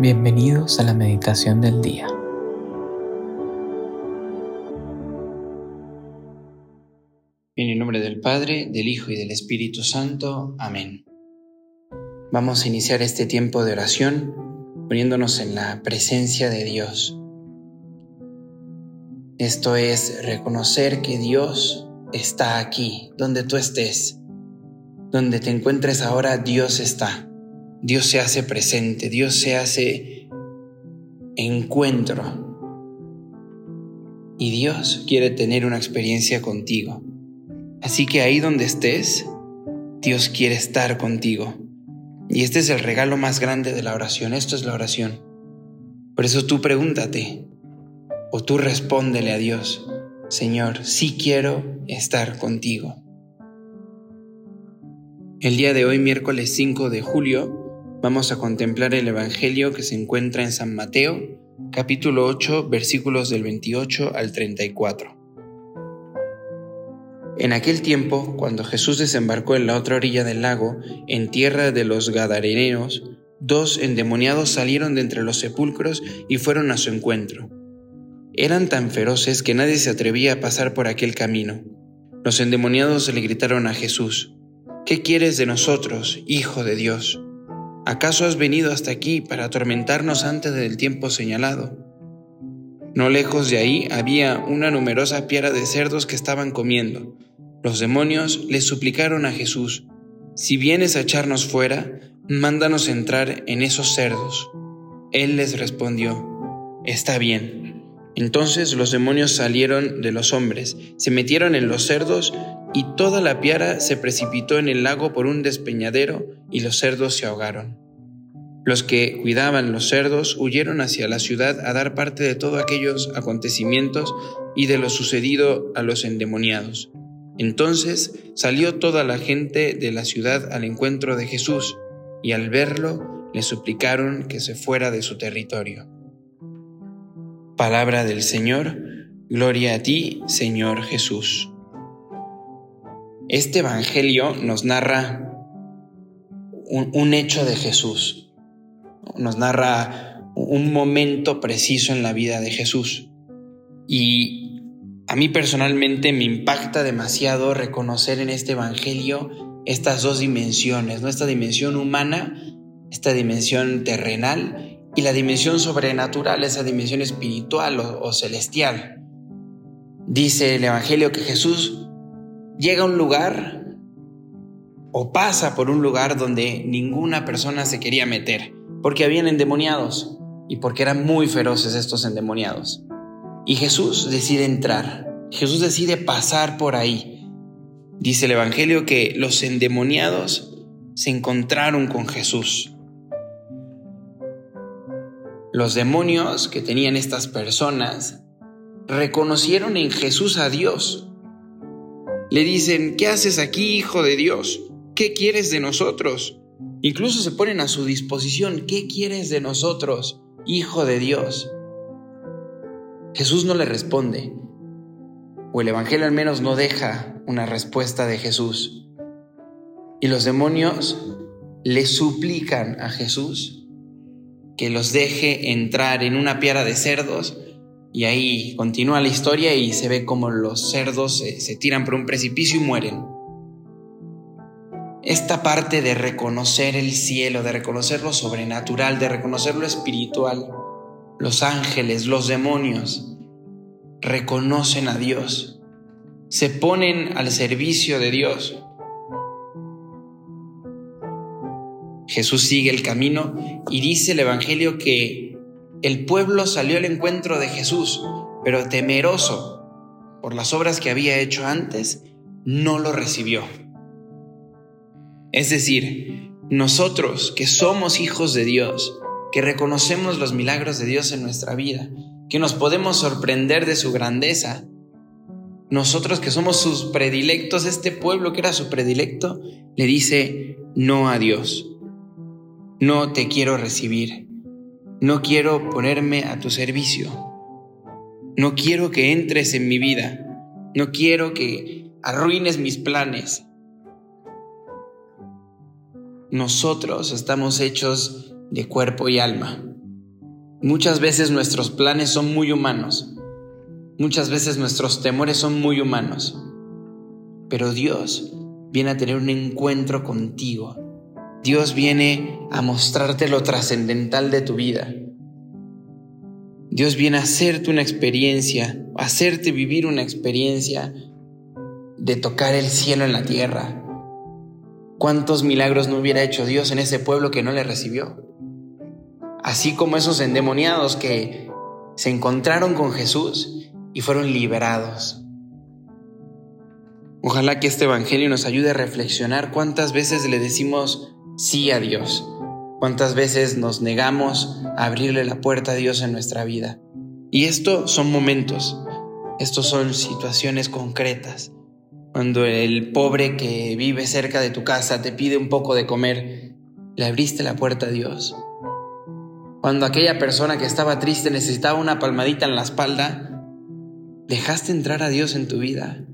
Bienvenidos a la meditación del día. En el nombre del Padre, del Hijo y del Espíritu Santo. Amén. Vamos a iniciar este tiempo de oración poniéndonos en la presencia de Dios. Esto es reconocer que Dios está aquí, donde tú estés. Donde te encuentres ahora, Dios está. Dios se hace presente, Dios se hace encuentro. Y Dios quiere tener una experiencia contigo. Así que ahí donde estés, Dios quiere estar contigo. Y este es el regalo más grande de la oración. Esto es la oración. Por eso tú pregúntate o tú respóndele a Dios, Señor, sí quiero estar contigo. El día de hoy, miércoles 5 de julio, Vamos a contemplar el Evangelio que se encuentra en San Mateo, capítulo 8, versículos del 28 al 34. En aquel tiempo, cuando Jesús desembarcó en la otra orilla del lago, en tierra de los Gadareneos, dos endemoniados salieron de entre los sepulcros y fueron a su encuentro. Eran tan feroces que nadie se atrevía a pasar por aquel camino. Los endemoniados le gritaron a Jesús, ¿Qué quieres de nosotros, Hijo de Dios? ¿Acaso has venido hasta aquí para atormentarnos antes del tiempo señalado? No lejos de ahí había una numerosa piara de cerdos que estaban comiendo. Los demonios le suplicaron a Jesús, si vienes a echarnos fuera, mándanos entrar en esos cerdos. Él les respondió, está bien. Entonces los demonios salieron de los hombres, se metieron en los cerdos y toda la piara se precipitó en el lago por un despeñadero y los cerdos se ahogaron. Los que cuidaban los cerdos huyeron hacia la ciudad a dar parte de todos aquellos acontecimientos y de lo sucedido a los endemoniados. Entonces salió toda la gente de la ciudad al encuentro de Jesús, y al verlo le suplicaron que se fuera de su territorio. Palabra del Señor, gloria a ti, Señor Jesús. Este Evangelio nos narra un, hecho de Jesús, nos narra un momento preciso en la vida de Jesús. Y a mí personalmente me impacta demasiado reconocer en este Evangelio estas dos dimensiones, nuestra dimensión humana, esta dimensión terrenal y la dimensión sobrenatural, esa dimensión espiritual o celestial. Dice el Evangelio que Jesús llega a un lugar o pasa por un lugar donde ninguna persona se quería meter, porque habían endemoniados y porque eran muy feroces estos endemoniados. Y Jesús decide entrar, Jesús decide pasar por ahí. Dice el Evangelio que los endemoniados se encontraron con Jesús. Los demonios que tenían estas personas reconocieron en Jesús a Dios le dicen, ¿qué haces aquí, hijo de Dios? ¿Qué quieres de nosotros? Incluso se ponen a su disposición, ¿qué quieres de nosotros, hijo de Dios? Jesús no le responde, o el Evangelio al menos no deja una respuesta de Jesús. Y los demonios le suplican a Jesús que los deje entrar en una piara de cerdos y ahí continúa la historia y se ve como los cerdos se, tiran por un precipicio y mueren. Esta parte de reconocer el cielo, de reconocer lo sobrenatural, de reconocer lo espiritual, los ángeles, los demonios, reconocen a Dios, se ponen al servicio de Dios. Jesús sigue el camino y dice el Evangelio que el pueblo salió al encuentro de Jesús, pero temeroso por las obras que había hecho antes, no lo recibió. Es decir, nosotros que somos hijos de Dios, que reconocemos los milagros de Dios en nuestra vida, que nos podemos sorprender de su grandeza, nosotros que somos sus predilectos, este pueblo que era su predilecto, le dice no a Dios. No te quiero recibir. No quiero ponerme a tu servicio. No quiero que entres en mi vida. No quiero que arruines mis planes. Nosotros estamos hechos de cuerpo y alma. Muchas veces nuestros planes son muy humanos. Muchas veces nuestros temores son muy humanos. Pero Dios viene a tener un encuentro contigo. Dios viene a mostrarte lo trascendental de tu vida. Dios viene a hacerte una experiencia, a hacerte vivir una experiencia de tocar el cielo en la tierra. ¿Cuántos milagros no hubiera hecho Dios en ese pueblo que no le recibió? así como esos endemoniados que se encontraron con Jesús y fueron liberados. Ojalá que este Evangelio nos ayude a reflexionar cuántas veces le decimos sí a Dios, cuántas veces nos negamos a abrirle la puerta a Dios en nuestra vida. Y esto son momentos, estos son situaciones concretas. Cuando el pobre que vive cerca de tu casa te pide un poco de comer, le abriste la puerta a Dios. Cuando aquella persona que estaba triste necesitaba una palmadita en la espalda, dejaste entrar a Dios en tu vida.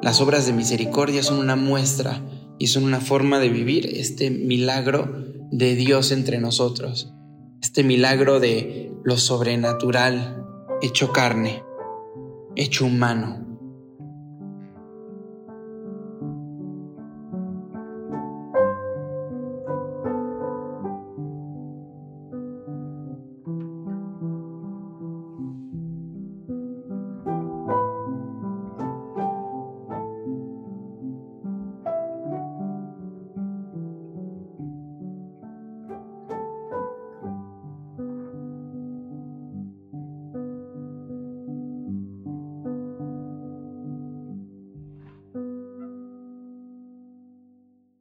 Las obras de misericordia son una muestra y son una forma de vivir este milagro de Dios entre nosotros, este milagro de lo sobrenatural hecho carne, hecho humano.